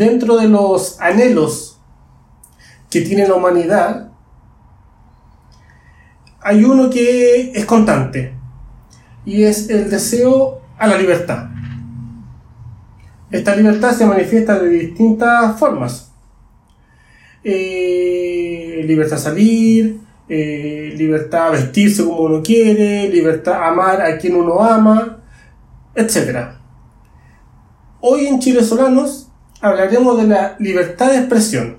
dentro de los anhelos que tiene la humanidad, hay uno que es constante y es el deseo a la libertad. Esta libertad se manifiesta de distintas formas. Eh, libertad a salir, eh, libertad a vestirse como uno quiere, libertad a amar a quien uno ama, etc. Hoy en Chile Solanos hablaremos de la libertad de expresión.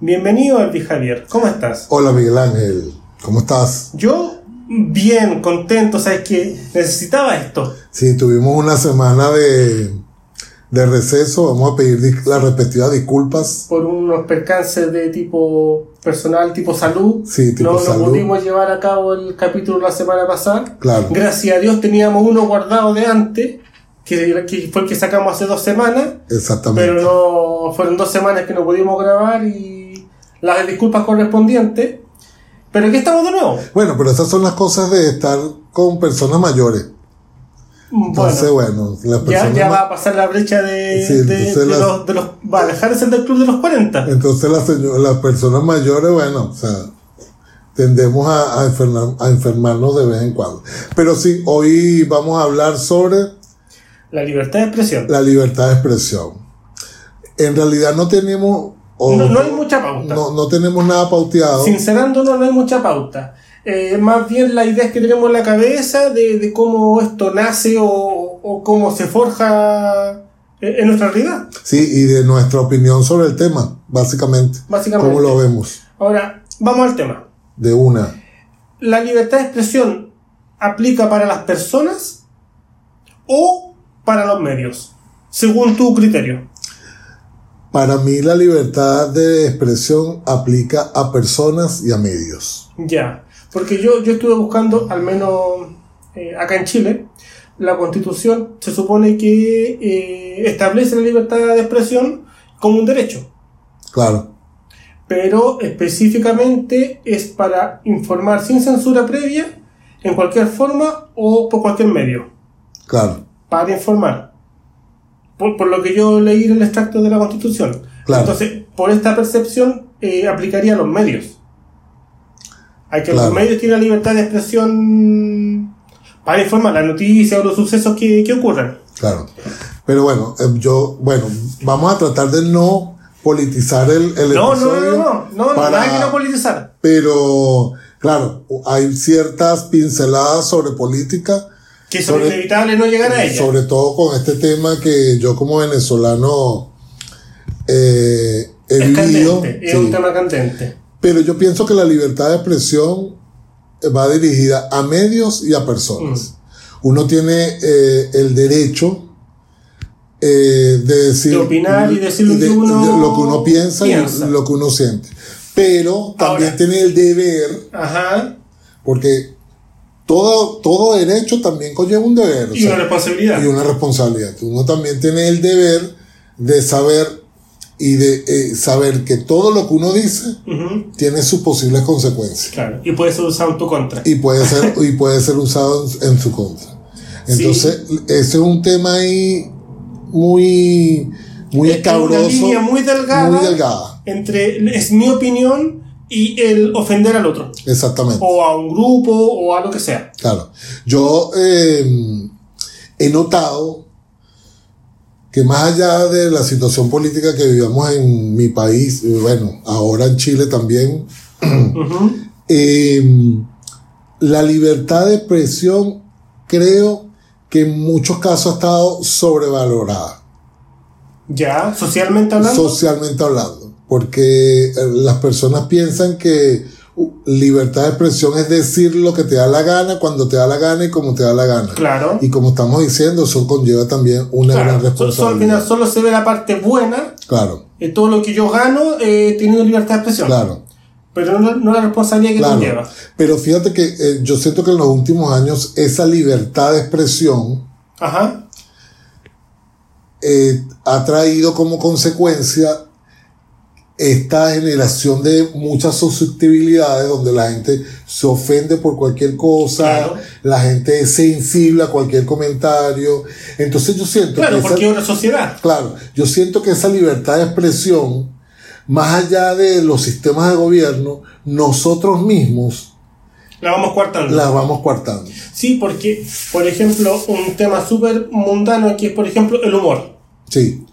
Bienvenido, Elvi Javier. ¿Cómo estás? Hola, Miguel Ángel. ¿Cómo estás? Yo bien, contento. Sabes que necesitaba esto. Sí, tuvimos una semana de, de receso. Vamos a pedir las respectivas disculpas. Por unos percances de tipo personal, tipo salud. Sí, tipo no, salud. No pudimos llevar a cabo el capítulo la semana pasada. Claro. Gracias a Dios teníamos uno guardado de antes que, que, fue el que sacamos hace dos semanas. Exactamente. Pero no fueron dos semanas que no pudimos grabar y las disculpas correspondientes. Pero aquí estamos de nuevo. Bueno, pero esas son las cosas de estar con personas mayores. Entonces, bueno, bueno ya, ya, va a pasar la brecha de, sí, de, de, los, de, los, Va a dejar de ser del club de los 40. Entonces, las, las personas mayores, bueno, o sea, tendemos a, a, enfermar, a enfermarnos de vez en cuando. Pero sí, hoy vamos a hablar sobre la libertad de expresión. La libertad de expresión. En realidad no tenemos... No, no, hay mucha pauta. No, no tenemos nada pauteado. Sincerándonos, no hay mucha pauta. Eh, más bien la idea es que tenemos en la cabeza de, de cómo esto nace o, o, cómo se forja en nuestra realidad. Sí, y de nuestra opinión sobre el tema, básicamente. Básicamente. ¿Cómo lo vemos? Ahora, vamos al tema. De una. ¿La libertad de expresión aplica para las personas o para los medios, según tu criterio? Para mí la libertad de expresión aplica a personas y a medios. Ya, porque yo, yo estuve buscando, al menos eh, acá en Chile, la constitución se supone que eh, establece la libertad de expresión como un derecho. Claro. Pero específicamente es para informar sin censura previa, en cualquier forma o por cualquier medio. Claro para informar. Por, por, lo que yo leí en el extracto de la Constitución. Claro. Entonces, por esta percepción, eh, aplicaría a los medios. Hay que Claro. los medios tienen la libertad de expresión para informar las noticias o los sucesos que, que ocurren. Claro. Pero bueno, eh, yo, bueno, vamos a tratar de no politizar el, el No, no, episodio. no, no, no, no, para- nada que no politizar. Pero, claro, hay ciertas pinceladas sobre política. Que es sobre- inevitable no llegar a ella. Sobre todo con este tema que yo como venezolano eh, he es vivido. candente, es sí. un tema candente. Pero yo pienso que la libertad de expresión va dirigida a medios y a personas. Mm. Uno tiene eh, el derecho eh, de decir De opinar y decir lo que uno de lo que uno piensa, piensa. y lo que uno siente. Pero también Ahora. tiene el deber, Ajá. porque todo, todo derecho también conlleva un deber. o Y sea, una responsabilidad. y una responsabilidad. Uno también tiene el deber de saber y de eh, saber que todo lo que uno dice Ujú, tiene sus posibles consecuencias Claro. Y puede ser usado en tu contra. y puede ser y puede ser usado en, en su contra. Entonces, ese es un tema ahí muy muy Es una escabroso, línea muy delgada. muy delgada, entre es mi opinión y el ofender al otro. Exactamente. o a un grupo o a lo que sea. Claro. Yo eh, he notado que más allá de la situación política que vivamos en mi país, bueno, ahora en Chile también, eh, la libertad de expresión creo que en muchos casos ha estado sobrevalorada, ya socialmente hablando. Socialmente hablando, porque eh, las personas piensan que uh, libertad de expresión es decir lo que te da la gana, cuando te da la gana y como te da la gana. claro. Y como estamos diciendo, eso conlleva también una Claro, gran responsabilidad. solo se ve la parte buena Claro, de todo lo que yo gano eh, teniendo libertad de expresión. Claro, pero no, no la responsabilidad que claro. conlleva Pero fíjate que eh, yo siento que en los últimos años esa libertad de expresión ajá. eh, ha traído como consecuencia esta generación de muchas susceptibilidades donde la gente se ofende por cualquier cosa, Claro. la gente es sensible a cualquier comentario. Entonces yo siento Claro, que esa- porque es una sociedad. Claro, yo siento que esa libertad de expresión, más allá de los sistemas de gobierno, nosotros mismos La vamos cuartando. la vamos coartando. Sí, porque, por ejemplo, un tema súper mundano aquí es, por ejemplo, el humor. Sí,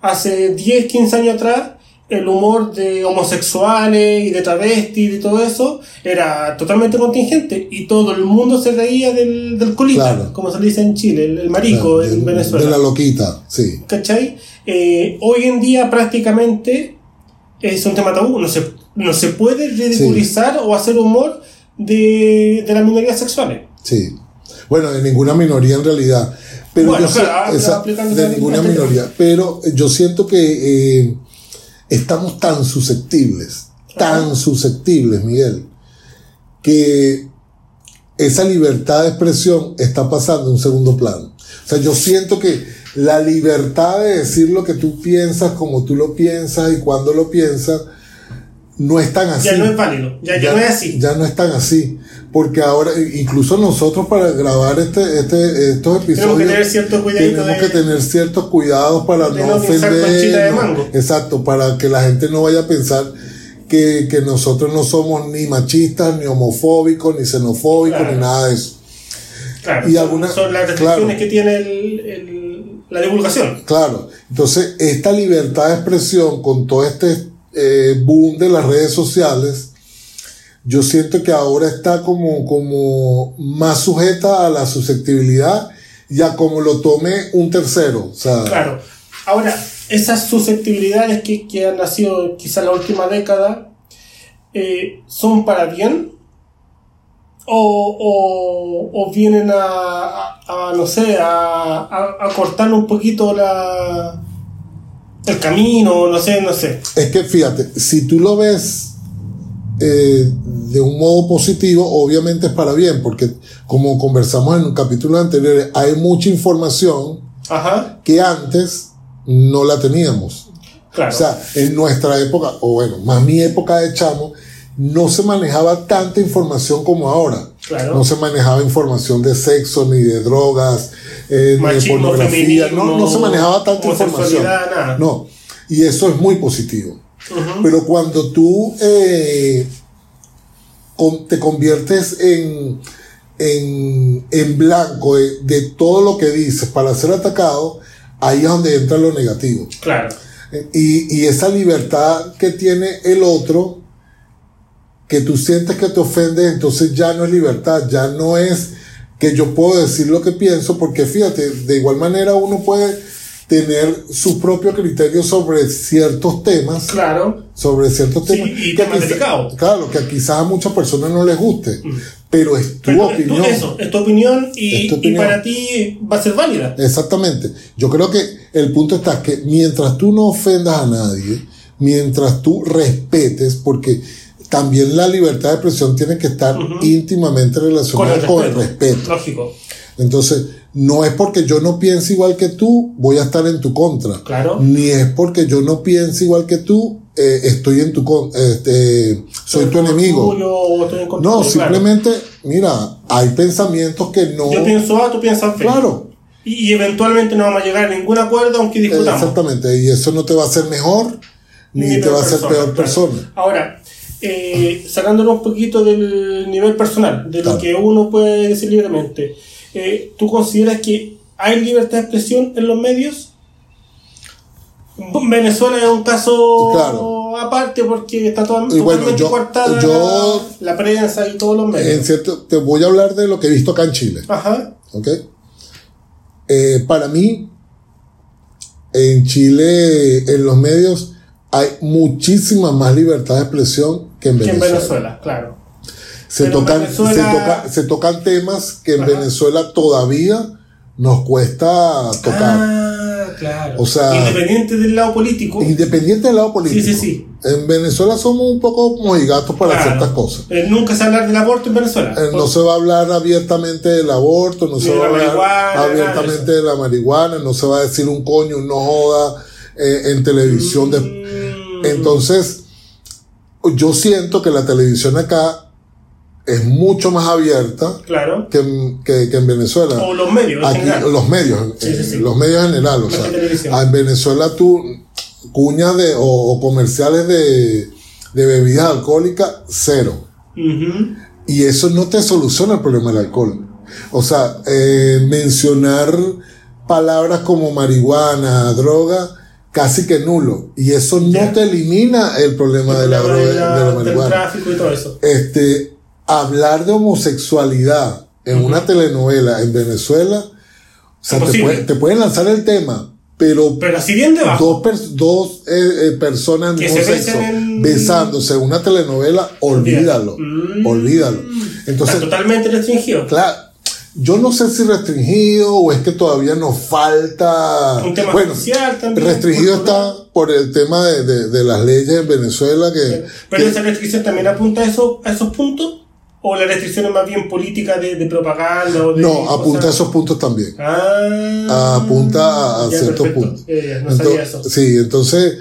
Hace 10, 15 años atrás, el humor de homosexuales y de travestis y todo eso era totalmente contingente y todo el mundo se reía del, del colita, Claro. como se le dice en Chile, el, el marico en Venezuela. de la loquita, sí. ¿Cachai? Eh, hoy en día prácticamente es un tema tabú. No se, no se puede ridiculizar o hacer humor de, de las minorías sexuales. Sí. Bueno, de ninguna minoría en realidad. Pero Bueno, yo sé- claro, ah, esa- de ninguna minoría. Pero yo siento que eh, estamos tan susceptibles, tan susceptibles, Miguel, que esa libertad de expresión está pasando a un segundo plano. O sea, yo siento que la libertad de decir lo que tú piensas, como tú lo piensas y cuando lo piensas, no es tan así. Ya no es válido, ya, ya no es así. Ya no es tan así. Porque ahora, incluso nosotros para grabar este, este, estos episodios, Tenemos que tener cierto cuidadito tenemos que tener ciertos cuidados para no ofender. no- exacto, para que la gente no vaya a pensar que, que nosotros no somos ni machistas, ni homofóbicos, ni xenofóbicos, Claro. ni nada de eso. Claro, y son- alguna- son las restricciones claro. que tiene el- el- la divulgación. Claro, entonces esta libertad de expresión con todo este eh, boom de las redes sociales, yo siento que ahora está como, como más sujeta a la susceptibilidad y a como lo tome un tercero. O sea, Claro. Ahora, esas susceptibilidades que, que han nacido quizá en la última década, eh, ¿son para bien? ¿O, o, o vienen a, a- a, no sé, a, a, a cortar un poquito la, el camino? No sé, no sé. es que fíjate, si tú lo ves eh, de un modo positivo, obviamente es para bien, porque como conversamos en un capítulo anterior, hay mucha información Ajá, que antes no la teníamos. claro. O sea, en nuestra época, o bueno, más mi época de chamo, no se manejaba tanta información como ahora. Claro. No se manejaba información de sexo, ni de drogas, eh, ni de pornografía. No, no se manejaba tanta información. nada. No. Y eso es muy positivo. Pero cuando tú eh, te conviertes en, en, en blanco de, de todo lo que dices para ser atacado, ahí es donde entra lo negativo. Claro. Y, y esa libertad que tiene el otro, que tú sientes que te ofende, entonces ya no es libertad, ya no es que yo puedo decir lo que pienso, porque fíjate, de igual manera uno puede tener su propio criterio sobre ciertos temas, Claro. sobre ciertos Sí, temas. y que temas delicados. Claro, que quizás a muchas personas no les guste, pero es tu Pero es tu- opinión. eso, es tu opinión y, Es tu y opinión. para ti va a ser válida. Exactamente. Yo creo que el punto está que mientras tú no ofendas a nadie, mientras tú respetes, porque también la libertad de expresión tiene que estar íntimamente Con relacionada el con el respeto. respeto. Lógico. Entonces, no es porque yo no piense igual que tú, voy a estar en tu contra. Claro. Ni es porque yo no piense igual que tú, eh, estoy en tu con este, soy tu enemigo. Tuyo, contra No, claro. simplemente, mira, hay pensamientos que no. Yo pienso A, tú piensas B. Claro. Y, y eventualmente no vamos a llegar a ningún acuerdo aunque discutamos. Exactamente, y eso no te va a hacer mejor, ni, te va a hacer peor claro. persona. Ahora, eh, sacándonos un poquito del nivel personal, de lo que uno puede decir libremente, eh, ¿tú consideras que hay libertad de expresión en los medios? Venezuela es un caso Claro. aparte porque está to- Y bueno, yo- coartada yo- la prensa y todos los medios. En cierto, te voy a hablar de lo que he visto acá en Chile, Ajá, ¿ok? Eh, para mí, en Chile, en los medios, hay muchísima más libertad de expresión que en que en Venezuela. Venezuela, claro. Se, tocan, Venezuela- se, toca- se tocan temas que en Ajá. Venezuela todavía nos cuesta tocar. Ah, claro. O sea- Independiente del lado político. Independiente del lado político. Sí, sí, sí. En Venezuela somos un poco mojigatos para claro. ciertas cosas. Eh, nunca se habla del aborto en Venezuela. Eh, no se va a hablar abiertamente del aborto, no Ni se de va a la hablar de abiertamente de la marihuana, no se va a decir un coño, un no joda eh, en televisión de, Mm, Entonces, yo siento que la televisión acá es mucho más abierta Claro. que, en- que- que en Venezuela. O los medios. Aquí, los medios, Sí, sí, eh, sí. los medios en general. O sea, ah, en Venezuela tú, cuñas de, o, o comerciales de, de bebidas alcohólicas, cero. Y eso no te soluciona el problema del alcohol. O sea, eh, mencionar palabras como marihuana, droga, casi que nulo. Y eso no te elimina el problema de la, droga, de la del marihuana. tráfico y todo eso. Este, hablar de homosexualidad en una telenovela en Venezuela, o sea, te, Imposible. puede- te pueden lanzar el tema, pero Pero así bien debajo. dos, dos eh, eh, personas mismo se sexo besándose en una telenovela, olvídalo. Mm. Olvídalo. Está Entonces, totalmente restringido. claro, yo no sé si restringido o es que todavía nos falta. Un tema bueno, social también. restringido cultural. está por el tema de, de- de las leyes en Venezuela que. Pero que- esa restricción también apunta a, eso, a esos puntos. ¿O la restricción es más bien política de, de propaganda? O de no, apunta a esos puntos también. Ah, apunta a, ya, ciertos perfecto. puntos. Ya, no sabía eso. Sí, entonces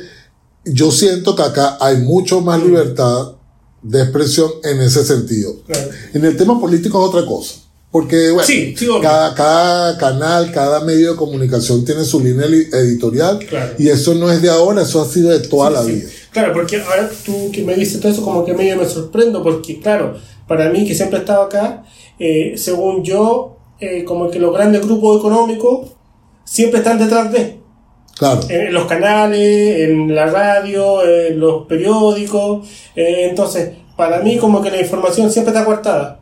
yo siento que acá hay mucho más libertad de expresión en ese sentido. Claro. En el tema político es otra cosa. Porque, bueno, Sí, sí, obvio. cada, cada canal, cada medio de comunicación tiene su línea editorial Claro. y eso no es de ahora, eso ha sido de toda la vida. Claro, porque ahora tú que me dices todo eso, como que medio me sorprendo, porque claro, para mí que siempre he estado acá, eh, según yo, eh, como que los grandes grupos económicos siempre están detrás de, Claro, en, en los canales, en la radio, en los periódicos, eh, entonces, para mí como que la información siempre está coartada.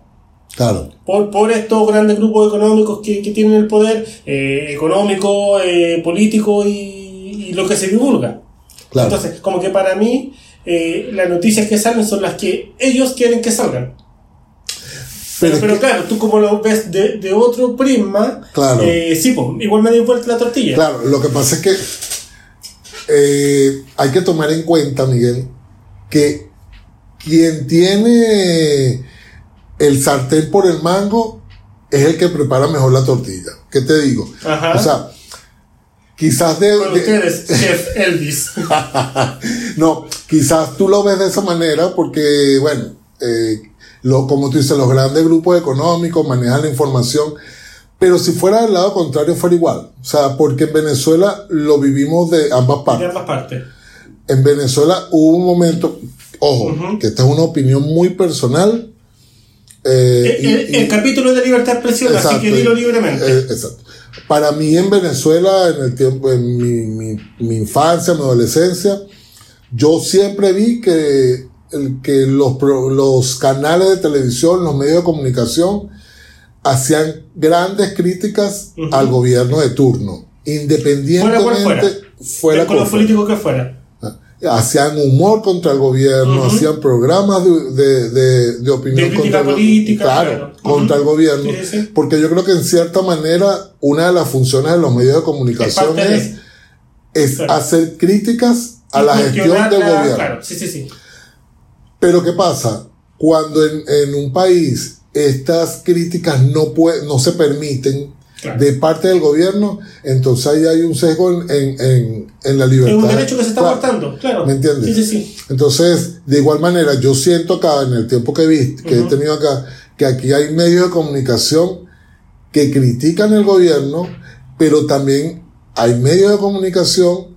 claro, Por, por estos grandes grupos económicos que, que tienen el poder económico, político y, y lo que se divulga. claro. Entonces, como que para mí, las noticias que salen son las que ellos quieren que salgan. Pero, claro, tú como lo ves de, de otro prisma, Claro. eh, sí, pues, igual me dio vuelta la tortilla. Claro, lo que pasa es que eh, hay que tomar en cuenta, Miguel, que quien tiene el sartén por el mango es el que prepara mejor la tortilla. ¿Qué te digo? Ajá. O sea, quizás de, Con de- ustedes, Chef Elvis. no, quizás tú lo ves de esa manera porque, bueno, eh, lo, como tú dices, los grandes grupos económicos manejan la información, pero si fuera del lado contrario fuera igual. O sea, porque en Venezuela lo vivimos de ambas de partes. ambas partes. En Venezuela hubo un momento, ojo, que esta es una opinión muy personal. eh, El, el- y- y- el capítulo de libertad de expresión, así que dilo libremente. Eh, exacto. Para mí en Venezuela, en el tiempo, en mi, mi, mi infancia, mi adolescencia, yo siempre vi que, el- que los, los canales de televisión, los medios de comunicación, hacían grandes críticas al gobierno de turno, independientemente Fuera fuera. fuera fuera. políticos que fuera. Hacían humor contra el gobierno, hacían programas de, de, de, de opinión De contra el- política, claro, claro. contra el gobierno. Sí, sí, sí. Porque yo creo que en cierta manera una de las funciones de los medios de comunicación Es parte de- es, es Claro. hacer críticas a la gestión del gobierno. Claro, sí, sí, sí. Pero ¿qué pasa? Cuando en, en un país estas críticas no, se permiten Claro. de parte del gobierno, entonces ahí hay un sesgo en, en, en- en la libertad. Es un derecho que se está Claro. cortando, claro. ¿Me entiendes? Sí, sí, sí. Entonces, de igual manera, yo siento acá, en el tiempo que he visto, que he tenido acá, que aquí hay medios de comunicación que critican el gobierno, pero también hay medios de comunicación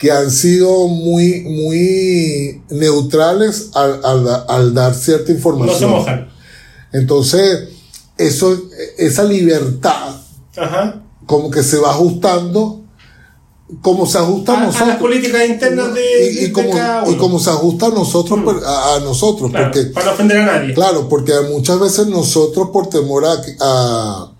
que han sido muy, muy neutrales al, al- al dar cierta No información. se mojan. Entonces, eso, esa libertad Ajá. como que se va ajustando, como se ajusta a, A, a nosotros. las políticas internas de, y, y de como, cada y como se ajusta a nosotros, pues, a, a nosotros, Claro, porque, para no ofender a nadie. claro, porque muchas veces nosotros por temor a, a,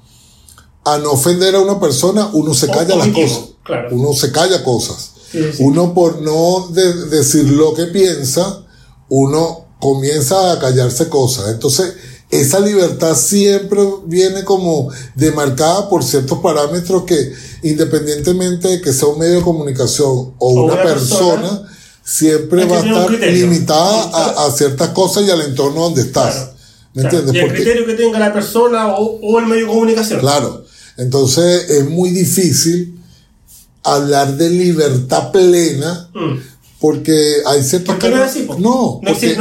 a no ofender a una persona, uno se O- calla las cosas, claro. uno se calla cosas, Sí, sí, sí. uno por no de- decir lo que piensa, uno comienza a callarse cosas, entonces esa libertad siempre viene como demarcada por ciertos parámetros que independientemente de que sea un medio de comunicación o, una, una persona, persona, siempre va a estar limitada a, a ciertas cosas y al entorno donde estás. Claro. ¿Me Claro. entiendes? Y el Porque- criterio que tenga la persona o, o el medio de comunicación. Claro. Entonces es muy difícil hablar de libertad plena Mm. porque hay ciertos ¿Por qué no es cánones. No, No porque,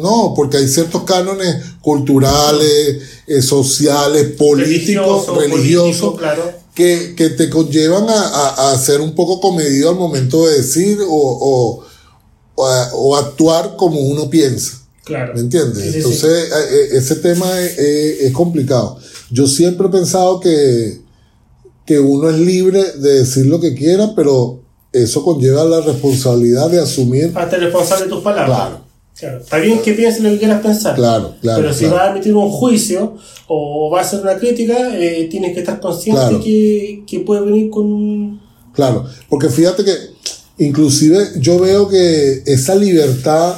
no porque hay ciertos cánones culturales, eh, sociales, políticos, Religioso, religiosos, político, claro. que, que te conllevan a, a- a ser un poco comedido al momento de decir o, o, o a- o actuar como uno piensa. Claro. ¿Me entiendes? Sí, sí, sí. Entonces, eh, eh, ese tema es, es- es complicado. Yo siempre he pensado que, que uno es libre de decir lo que quiera, pero eso conlleva la responsabilidad de asumir. Hazte responsable de tus palabras. Claro. Claro. Está bien que pienses lo que quieras pensar. Claro, claro, Pero si claro. vas a emitir un juicio o vas a hacer una crítica, eh, tienes que estar consciente Claro. que, que puede venir con. Claro, porque fíjate que inclusive yo veo que esa libertad,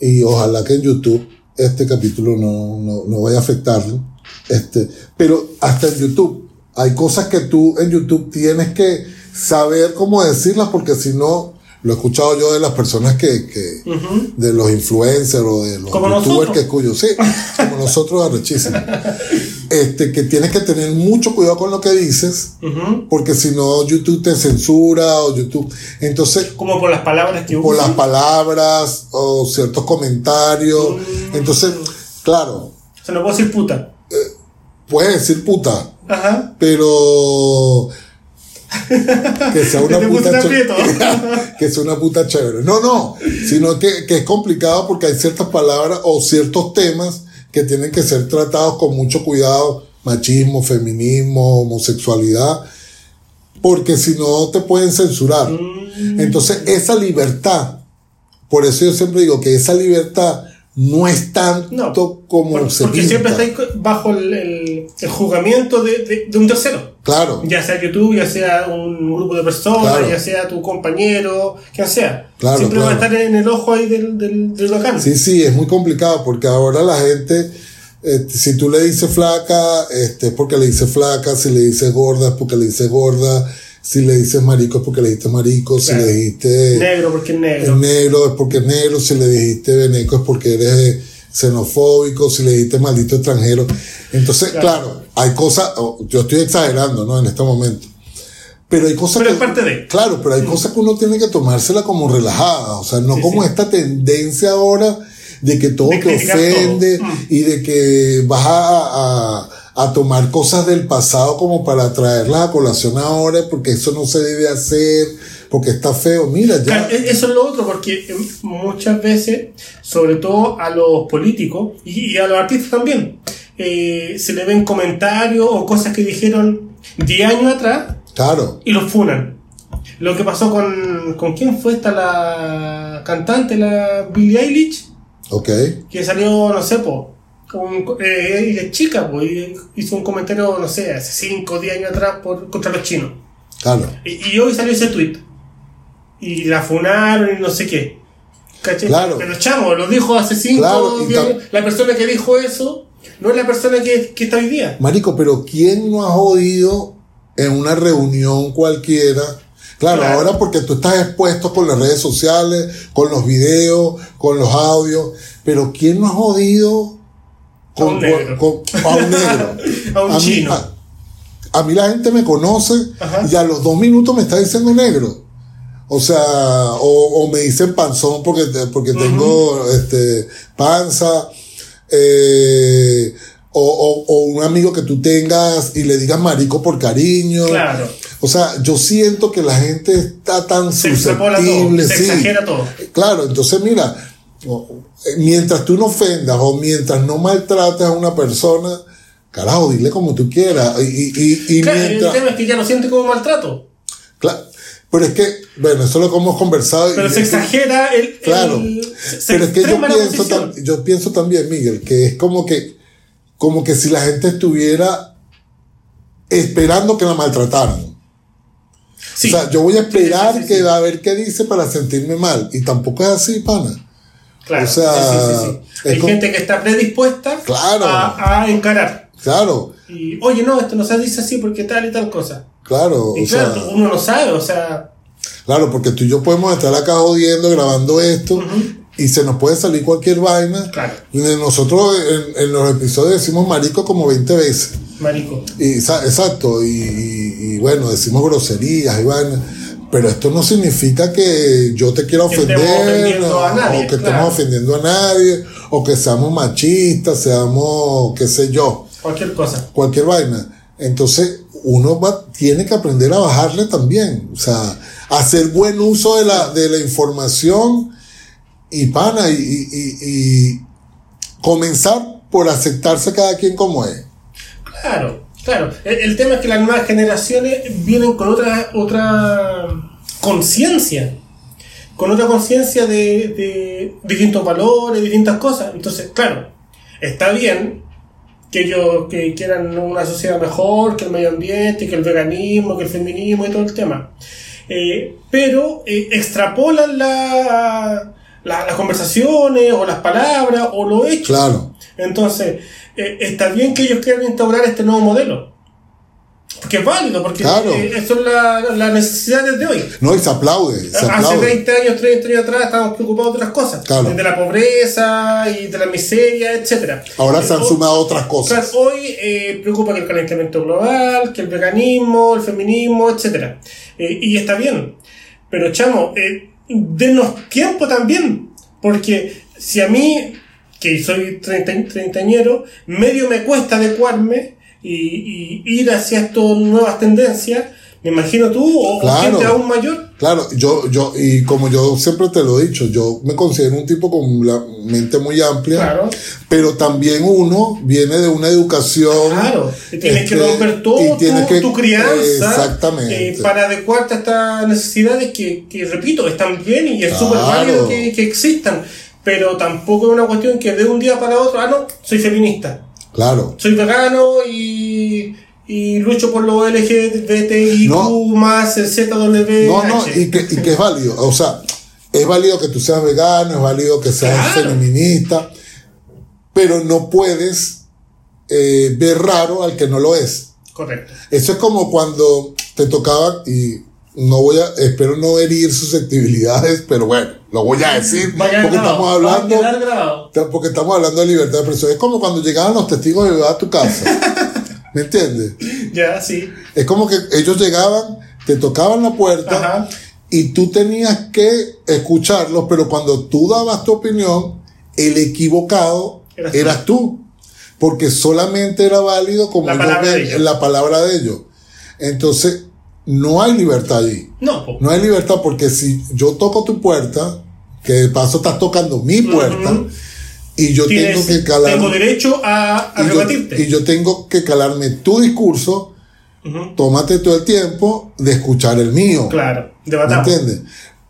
y ojalá que en YouTube este capítulo no, no, no vaya a afectarlo, este, pero hasta en YouTube hay cosas que tú en YouTube tienes que saber cómo decirlas porque si no, lo he escuchado yo de las personas que, que de los influencers o de los Como youtubers nosotros. que escucho, sí, como nosotros arrechísimos, este, que tienes que tener mucho cuidado con lo que dices porque si no YouTube te censura o YouTube. Entonces Como por las palabras que por las palabras o ciertos comentarios. Mm. entonces claro. O sea, no puedo decir puta. puedes decir puta Ajá. pero que sea una puta chévere. que sea una puta chévere no no sino que, que es complicado porque hay ciertas palabras o ciertos temas que tienen que ser tratados con mucho cuidado machismo feminismo homosexualidad porque si no te pueden censurar Mm. Entonces, esa libertad, por eso yo siempre digo que esa libertad no es tanto No, como Por- se porque pinta. siempre estáis bajo el, el, el juzgamiento de, de, de un tercero. Claro, Ya sea YouTube, ya sea un grupo de personas, Claro. ya sea tu compañero, quien sea. Claro, siempre va a claro. estar en el ojo ahí del, del, del huracán. sí, sí, es muy complicado porque ahora la gente, eh, si tú le dices flaca, este, es porque le dices flaca, si le dices gorda, es porque le dices gorda, si le dices marico, es porque le dijiste marico, Claro. si le dijiste Negro porque es negro. es negro, es porque es negro, si le dijiste veneco, es porque eres xenofóbico, si le dijiste maldito extranjero. Entonces, Claro. claro, hay cosas, yo estoy exagerando, ¿no? En este momento. Pero hay cosas Pero que. es parte de. Claro, pero hay cosas que uno tiene que tomársela como relajada, o sea, no Sí, como sí. esta tendencia ahora de que todo De te ofende todo. Mm. y de que vas a, a- a tomar cosas del pasado como para traerlas a colación ahora, porque eso no se debe hacer, porque está feo. Mira, ya. E- eso es lo otro, porque eh, muchas veces, sobre todo a los políticos y, y a los artistas también, eh, se le ven comentarios o cosas que dijeron 10 años atrás Claro, y los funan. Lo que pasó con. ¿Con quién fue esta la cantante, la Billie Eilish? ok. Que salió, no sé, po. Con, eh, ella es chica, pues, hizo un comentario, no sé, hace 5 o 10 años atrás por, contra los chinos. Claro. Y, y hoy salió ese tweet. Y la funaron y no sé qué. ¿Cachai? Claro. Pero chamo, lo dijo hace 5 Claro, y años. tam- La persona que dijo eso no es la persona que, que está hoy día. Marico, pero ¿quién no ha jodido en una reunión cualquiera? Claro, Claro. ahora porque tú estás expuesto con las redes sociales, con los videos, con los audios, pero ¿quién no ha jodido A un negro. con- a un negro? A un mí- chino. a- a mí la gente me conoce Ajá. y a los dos minutos me está diciendo negro. O sea, o, o me dicen panzón porque, porque tengo este, panza. eh, o, o- o un amigo que tú tengas y le digas marico por cariño. Claro. O sea, yo siento que la gente está tan Se todo. susceptible. Se sí. exagera todo. Claro, entonces mira, mientras tú no ofendas o mientras no maltrates a una persona, carajo, dile como tú quieras. Y, y, y- Claro, el mientras. tema es que ya lo siente como maltrato. Claro, pero es que, bueno, eso es lo que hemos conversado. Pero y- se exagera el. Claro. el- se- se Pero es que yo pienso, tam- yo pienso también, Miguel, que es como que, como que si la gente estuviera esperando que la maltrataran. Sí. O sea, yo voy a esperar Sí, sí, sí, que sí. a ver qué dice para sentirme mal. Y tampoco es así, pana. Claro, o sea, sí, sí, sí, Hay gente que está predispuesta Claro. a, a encarar. Claro, Y, oye, no, esto no se dice así porque tal y tal cosa. claro. Y o claro, sea, uno no sabe, o sea, claro, porque tú y yo podemos estar acá jodiendo, grabando esto, y se nos puede salir cualquier vaina. Claro. Nosotros en, en los episodios decimos marico como 20 veces. marico. Y, exacto, y bueno, decimos groserías y vainas, Pero esto no significa que yo te quiera ofender, a o- nadie, o que claro. estemos ofendiendo a nadie, o que seamos machistas, seamos, qué sé yo, Cualquier cosa. cualquier vaina. Entonces, uno va, tiene que aprender a bajarle también. O sea, hacer buen uso de la, de la información y pana, y, y- y- y comenzar por aceptarse cada quien como es. Claro, claro. El, el tema es que las nuevas generaciones vienen con otra, otra conciencia. Con otra conciencia de, de distintos valores, distintas cosas. Entonces, claro, está bien que ellos que quieran una sociedad mejor, que el medio ambiente, que el veganismo, que el feminismo y todo el tema. Eh, pero eh, extrapolan la- la- las conversaciones o las palabras o los hechos. Claro, Entonces, eh, está bien que ellos quieran instaurar este nuevo modelo. Porque es válido, porque Claro. eh, son la- las necesidades de hoy. no, y se aplaude, se Hace aplaude. 20 años, 30 años atrás estábamos preocupados de otras cosas. Claro. De la pobreza y de la miseria, etcétera. Ahora se han o- sumado otras cosas. Claro, hoy eh, preocupa que el calentamiento global, que el veganismo, el feminismo, etcétera. Eh, y está bien. Pero, chamo, denos tiempo también. Porque si a mí, que soy treinta- treintañero, medio me cuesta adecuarme y, y ir hacia estas nuevas tendencias, me imagino tú o, Claro. gente aún mayor. Claro, yo, yo, y como yo siempre te lo he dicho, yo me considero un tipo con la mente muy amplia, Claro. pero también uno viene de una educación. Claro, y tienes que este, romper todo tu, que- tu crianza Exactamente. eh, para adecuarte a estas necesidades que, que, repito, están bien y es Claro. súper válido que, que existan, pero tampoco es una cuestión que de un día para otro, ah, no, soy feminista, Claro. soy vegano y, y lucho por los LGBTIQ No. más el ZW. No, no, y que, y que es válido. O sea, es válido que tú seas vegano, es válido que seas Claro. feminista, pero no puedes eh, ver raro al que no lo es. Correcto. Eso es como cuando te tocaba, y no voy a, espero no herir susceptibilidades, pero bueno, lo voy a decir, Vaya porque grabado, estamos hablando, porque estamos hablando de libertad de expresión. Es como cuando llegaban los testigos de Jehová a tu casa. ¿Me entiendes? Ya, sí. Es como que ellos llegaban, te tocaban la puerta Ajá. y tú tenías que escucharlos, pero cuando tú dabas tu opinión, el equivocado Eras tú. eras tú. Porque solamente era válido como La palabra de ellos. la palabra de ellos. Entonces, no hay libertad allí. No. No hay libertad porque si yo toco tu puerta, que de paso estás tocando mi puerta, y yo Tienes- tengo que calar. tengo derecho a, a y, yo, y yo tengo que calarme tu discurso, tómate todo el tiempo de escuchar el mío. Claro, ¿Me debatamos. entiendes?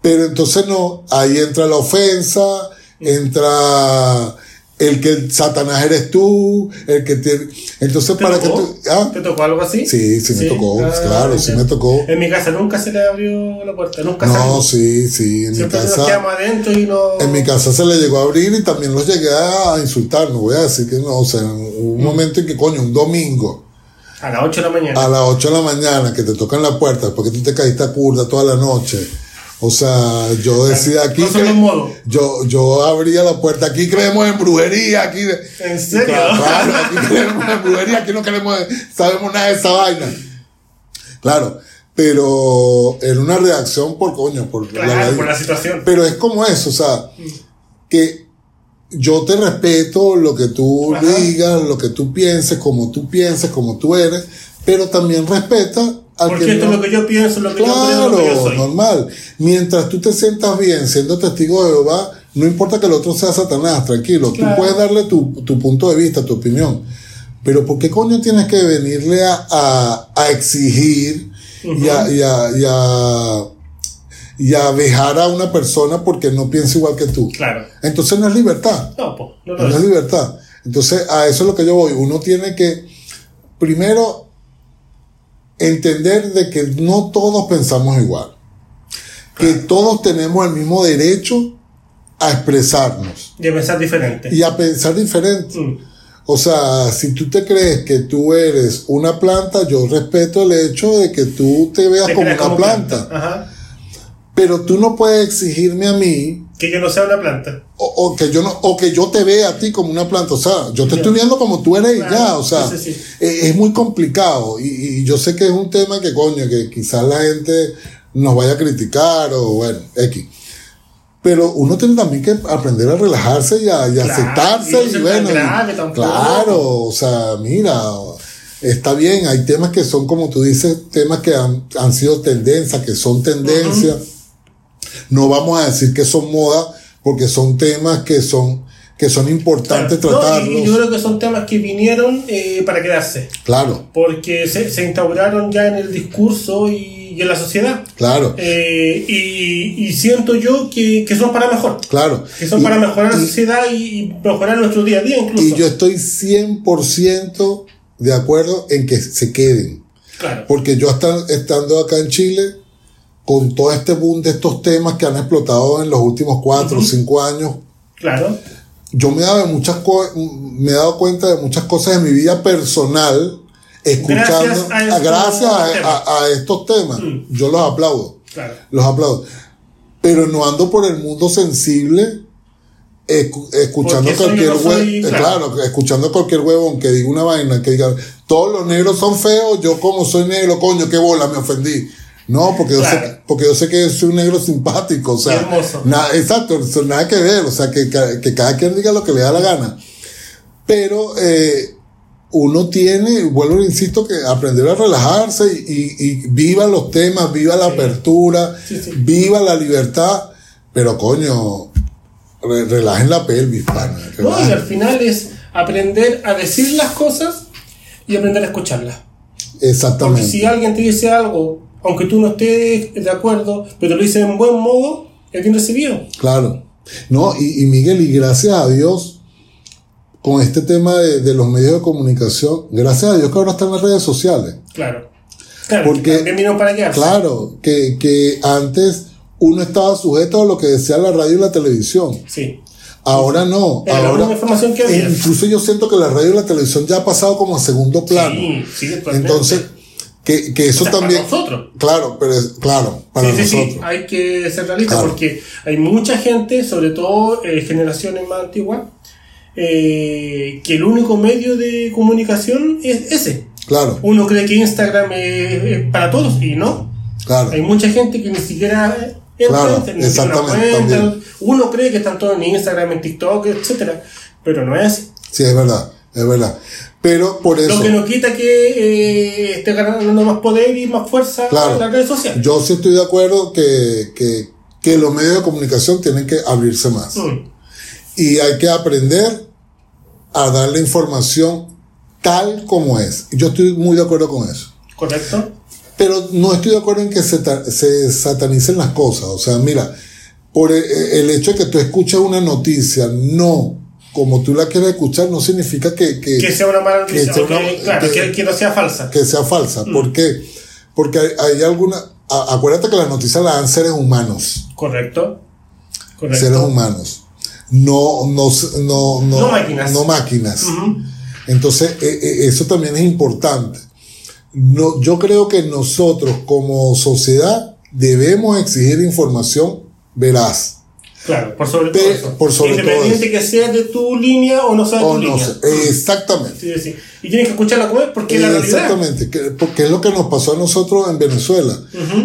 Pero entonces no, ahí entra la ofensa, entra el que el Satanás eres tú, el que te... Entonces ¿Te para que tocó? tú... ¿ah? ¿Te tocó algo así? Sí, sí me tocó, claro, sí me tocó. En mi casa nunca se le abrió la puerta, nunca No, salió. sí, sí, en mi Siempre nos casa... quedamos adentro y no... En mi casa se le llegó a abrir y también los llegué a insultar, no voy a decir que no, o sea, hubo un momento en que coño, un domingo, A las 8 de la mañana. a las 8 de la mañana, que te tocan la puerta, porque tú te caíste a curda toda la noche. O sea, yo decía aquí No que yo, yo abría la puerta, aquí creemos en brujería, aquí ¿En serio? Claro, aquí creemos en brujería, aquí no queremos, sabemos nada de esa vaina. Claro, pero era una reacción por coño, por Claro, por la situación. Pero es como eso, o sea, que yo te respeto lo que tú Ajá. digas, lo que tú pienses, como tú pienses, como tú eres, pero también respeta Porque que esto no- es lo que yo pienso, lo que yo creo, lo que yo Claro, soy. normal. Mientras tú te sientas bien siendo testigo de Jehová, no importa que el otro sea Satanás, tranquilo. Claro. Tú puedes darle tu, tu punto de vista, tu opinión. Pero ¿por qué coño tienes que venirle a, a, a exigir y, a, y, a, y, a, y a dejar a una persona porque no piensa igual que tú? Claro. Entonces no es libertad. No, po, no No lo es es. libertad. Entonces, a eso es lo que yo voy. Uno tiene que, primero, entender de que no todos pensamos igual. Que todos tenemos el mismo derecho a expresarnos De pensar diferente. y a pensar diferente. Mm. O sea, si tú te crees que tú eres una planta, yo respeto el hecho de que tú te veas Te como una planta. Ajá. Pero tú no puedes exigirme a mí Que yo no sea una planta. o, o que yo no o que yo te vea a ti como una planta o sea yo te estoy viendo como tú eres y Claro, ya o sea sí, sí, sí. eh, es muy complicado y, y yo sé que es un tema que coño que quizás la gente nos vaya a criticar o bueno, X. Pero uno tiene también que aprender a relajarse y a, y Claro, aceptarse. y no Y, bueno, grave claro, o sea, mira, está bien, hay temas que son, como tú dices, temas que han, han sido tendencia, que son tendencia. No vamos a decir que son moda, porque son temas que son, que son importantes Claro. No, tratarlos. y yo creo que son temas que vinieron eh, para quedarse, Claro, porque se, se instauraron ya en el discurso y, y en la sociedad. claro, Eh, y, y siento yo que, que son para mejor, claro. que son Y- para mejorar la sociedad y, y mejorar nuestro día a día incluso. Y yo estoy 100% de acuerdo en que se queden. claro. Porque yo hasta- estando acá en Chile, con todo este boom de estos temas que han explotado en los últimos 4 o 5 años, Claro, yo me he dado, muchas me he dado cuenta de muchas cosas de mi vida personal, escuchando, Gracias a estos gracias a, temas. a- a estos temas. Mm. Yo los aplaudo, claro. los aplaudo. Pero no ando por el mundo sensible. escu- escuchando cualquier no soy, huevón, claro. claro, escuchando cualquier huevón que diga una vaina, que diga, todos los negros son feos, yo como soy negro, coño, qué bola, me ofendí. No, porque yo, Claro. sé, porque yo sé que soy un negro simpático, o sea, Y hermoso. na- exacto, eso nada que ver, o sea, que, que cada quien diga lo que le da la gana. Pero eh, uno tiene, vuelvo e insisto, que aprender a relajarse y, y- y viva los temas, viva la Sí. apertura, Sí, sí. viva la libertad, pero coño, re- relajen la pelvis, pana. No, y al final es aprender a decir las cosas y aprender a escucharlas. Porque Exactamente. si alguien te dice algo, aunque tú no estés de acuerdo, pero lo dice en buen modo, es bien recibido. Claro. No, y, y Miguel, y gracias a Dios, con este tema de, de los medios de comunicación, gracias a Dios que ahora están las redes sociales. Claro. Claro, Porque- vinieron para quedarse. Claro, que, que antes uno estaba sujeto a lo que decía la radio y la televisión. Sí. Ahora no. Ahora, información que había. Incluso yo siento que la radio y la televisión ya ha pasado como a segundo plano. Sí, sí. Entonces, que, que eso O sea, para también. nosotros. Claro, pero es, claro, para sí, nosotros. sí, hay que ser realistas Claro. porque hay mucha gente, sobre todo eh, generaciones más antiguas, eh, que el único medio de comunicación es ese. Claro, Uno cree que Instagram es, es para todos y no. claro. Hay mucha gente que ni siquiera entra, Claro, ni siquiera cuenta. también. Uno cree que están todos en Instagram, en TikTok, etcétera, pero no es así. Sí, es verdad, es verdad. Pero por eso. Lo que no quita que eh, esté ganando más poder y más fuerza Claro. en las redes sociales. Yo sí estoy de acuerdo que, que, que los medios de comunicación tienen que abrirse más. Mm, Y hay que aprender a dar la información tal como es. Yo estoy muy de acuerdo con eso. ¿Correcto? Pero no estoy de acuerdo en que se, se satanicen las cosas. O sea, mira, por el, el hecho de que tú escuches una noticia, no como tú la quieres escuchar, no significa que, que, Que sea una mala que noticia, que- una- claro, que- no sea falsa. que sea falsa. ¿Por qué? Porque hay, hay alguna... a- acuérdate que las noticias las dan seres humanos. Correcto. Correcto. Seres humanos. No, no, no, no, No máquinas. no máquinas. Entonces, eh, eh, eso también es importante. No, yo creo que nosotros como sociedad debemos exigir información veraz. Claro, por sobre todo eso. por sobre todo Independiente que sea de tu línea o no sea de tu no línea. sé, exactamente. Sí, sí. Y tienes que escucharla como es porque es la realidad. Exactamente, que- porque es lo que nos pasó a nosotros en Venezuela.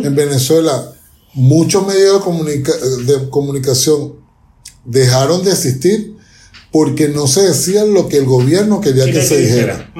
En Venezuela, muchos medios de, comunica- de comunicación dejaron de existir porque no se decía lo que el gobierno quería que, se dijera.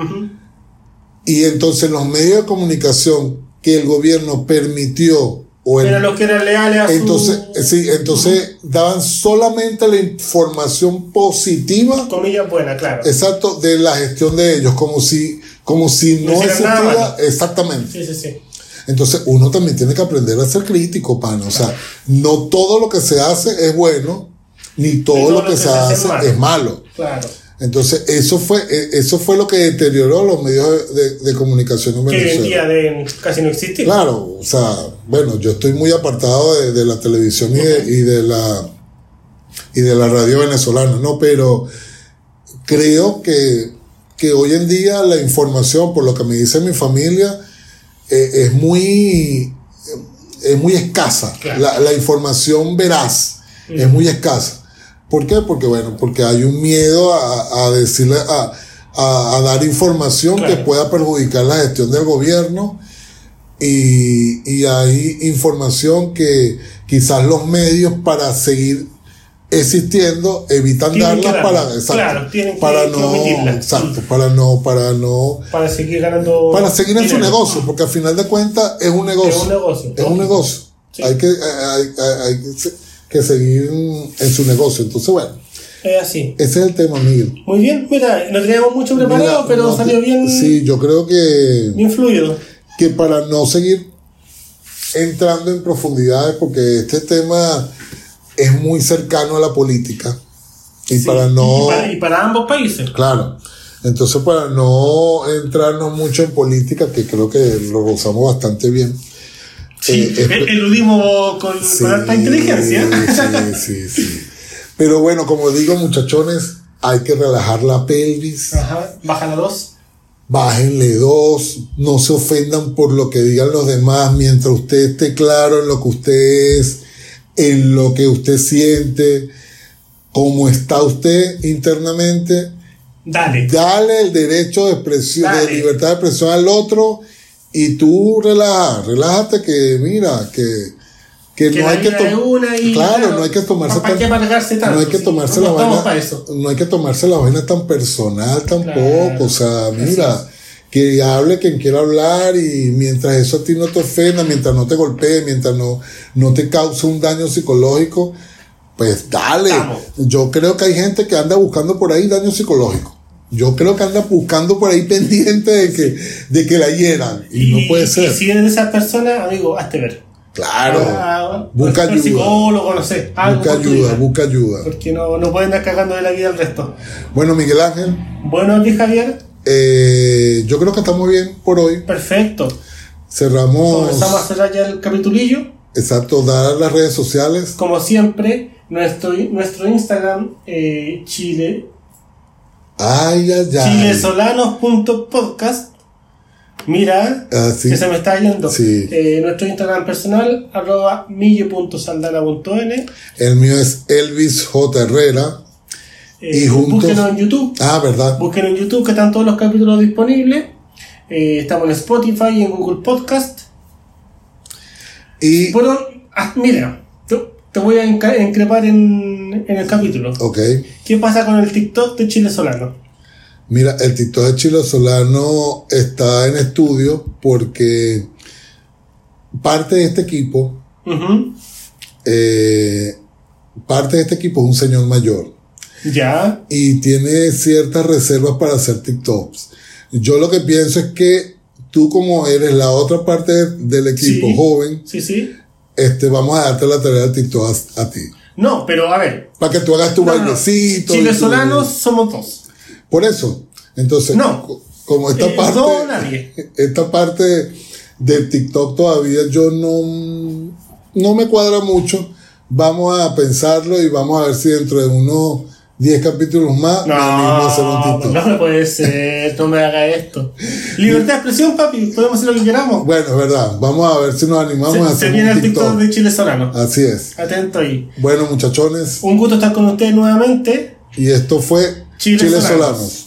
Y entonces los medios de comunicación que el gobierno permitió o el- Eran los que eran leales a entonces sí, entonces daban solamente la información positiva Comillas buenas, claro. exacto de la gestión de ellos como si como si no No hicieran nada existiera exactamente Sí, sí, sí. entonces uno también tiene que aprender a ser crítico pana o sea no todo lo que se hace es bueno ni todo, lo que, se hace es malo. Claro. Entonces eso fue eh, eso fue lo que deterioró los medios de, de comunicación en Que hoy en Venezuela día deben casi no existir. Claro, o sea, bueno, yo estoy muy apartado de, de la televisión y de, y de la y de la radio venezolana, ¿no? Pero creo que, que hoy en día la información, por lo que me dice mi familia, eh, es muy es muy escasa. Claro. La, la información veraz es muy escasa. ¿Por qué? Porque bueno, porque hay un miedo a, a decirle a, a- a dar información Claro. que pueda perjudicar la gestión del gobierno y, y hay información que quizás los medios para seguir existiendo evitan Tienen que darla darla. para exacto, Claro, tienen que- para no exacto para no para no Para seguir ganando. para seguir en su dinero. negocio porque al final de cuentas es un negocio Es un negocio. es un negocio Sí. hay que hay, hay- hay que se- que seguir en su negocio entonces bueno Es así. ese es el tema Miguel Muy bien, mira, no teníamos mucho preparado, Mira, pero no, salió bien, sí yo creo que bien fluido. que para no seguir entrando en profundidades, porque este tema es muy cercano a la política, y Sí, para no, Y para, y para ambos países. claro, entonces para no entrarnos mucho en política, que creo que lo rozamos bastante bien. Sí, eh, el- eludimos con, Sí, con alta inteligencia. Sí, sí, sí. Pero bueno, como digo, muchachones, hay que relajar la pelvis. Ajá, baja la dos. Bájenle dos, no se ofendan por lo que digan los demás, mientras usted esté claro en lo que usted es, en lo que usted siente, cómo está usted internamente, Dale. dale el derecho de expresión, de libertad de expresión al otro y tú relaja, relájate que mira, que, que, Que no hay que vida es tom- una y, claro, claro, no hay que tomarse ¿para tan- qué amargarse tanto? no hay que tomarse no la estamos vaina eso. no hay que tomarse la vaina tan personal tampoco Claro. o sea mira es. que hable quien quiera hablar y mientras eso a ti no te ofenda mientras no te golpee mientras no no te cause un daño psicológico pues dale yo creo que hay gente que anda buscando por ahí daño psicológico yo creo que anda buscando por ahí pendiente de que de que la hieran y, no puede ser Y si eres de esas personas, amigo, hazte ver. claro Ah, busca ayuda psicólogo, no sé. algo busca ayuda busca ayuda Porque no, no pueden estar cagando de la vida al resto. bueno Miguel Ángel Bueno, aquí Javier, Eh, yo creo que estamos bien por hoy. perfecto. Cerramos. Comenzamos a cerrar ya el capitulillo. Exacto, dar las redes sociales. Como siempre, nuestro, nuestro Instagram, eh, Chile, Ay, ay, ay. chilesolanos.podcast. Mira, Ah, sí. que se me está yendo. Sí. Eh, nuestro Instagram personal, arroba mille.saldana.n. El mío es Elvis J. Herrera. Eh, Y juntos- Búsquenos en YouTube. Ah, ¿verdad? Búsquenos en YouTube, que están todos los capítulos disponibles. Eh, estamos en Spotify y en Google Podcast. Y. Bueno, ah, mira, te, voy a increpar en, en el capítulo. Ok. ¿Qué pasa con el TikTok de Chile Solano? Mira, el TikTok de Chilo Solano está en estudio porque parte de este equipo, eh, parte de este equipo es un señor mayor. Ya. y tiene ciertas reservas para hacer TikToks. Yo lo que pienso es que tú como eres la otra parte del equipo Sí. joven, Sí, sí. Este, vamos a darte la tarea del TikTok a, a ti. No, pero a ver. Para que tú hagas tu No, no, no. bailecito. y Chile tu- somos dos. Por eso. Entonces, No. co- como esta Eh, parte, no, nadie. esta parte del TikTok todavía yo no, no me cuadra mucho. Vamos a pensarlo y vamos a ver si dentro de unos 10 capítulos más a No, TikTok. no me puede ser, no me haga esto. Libertad de expresión, papi, podemos hacer lo que queramos. Bueno, es verdad. Vamos a ver si nos animamos a Se, se hacer viene un el TikTok TikTok. de Chile Solano. Así es. Atento ahí. Bueno, muchachones, Un gusto estar con ustedes nuevamente. y esto fue Chile Chile Solanos. Solanos.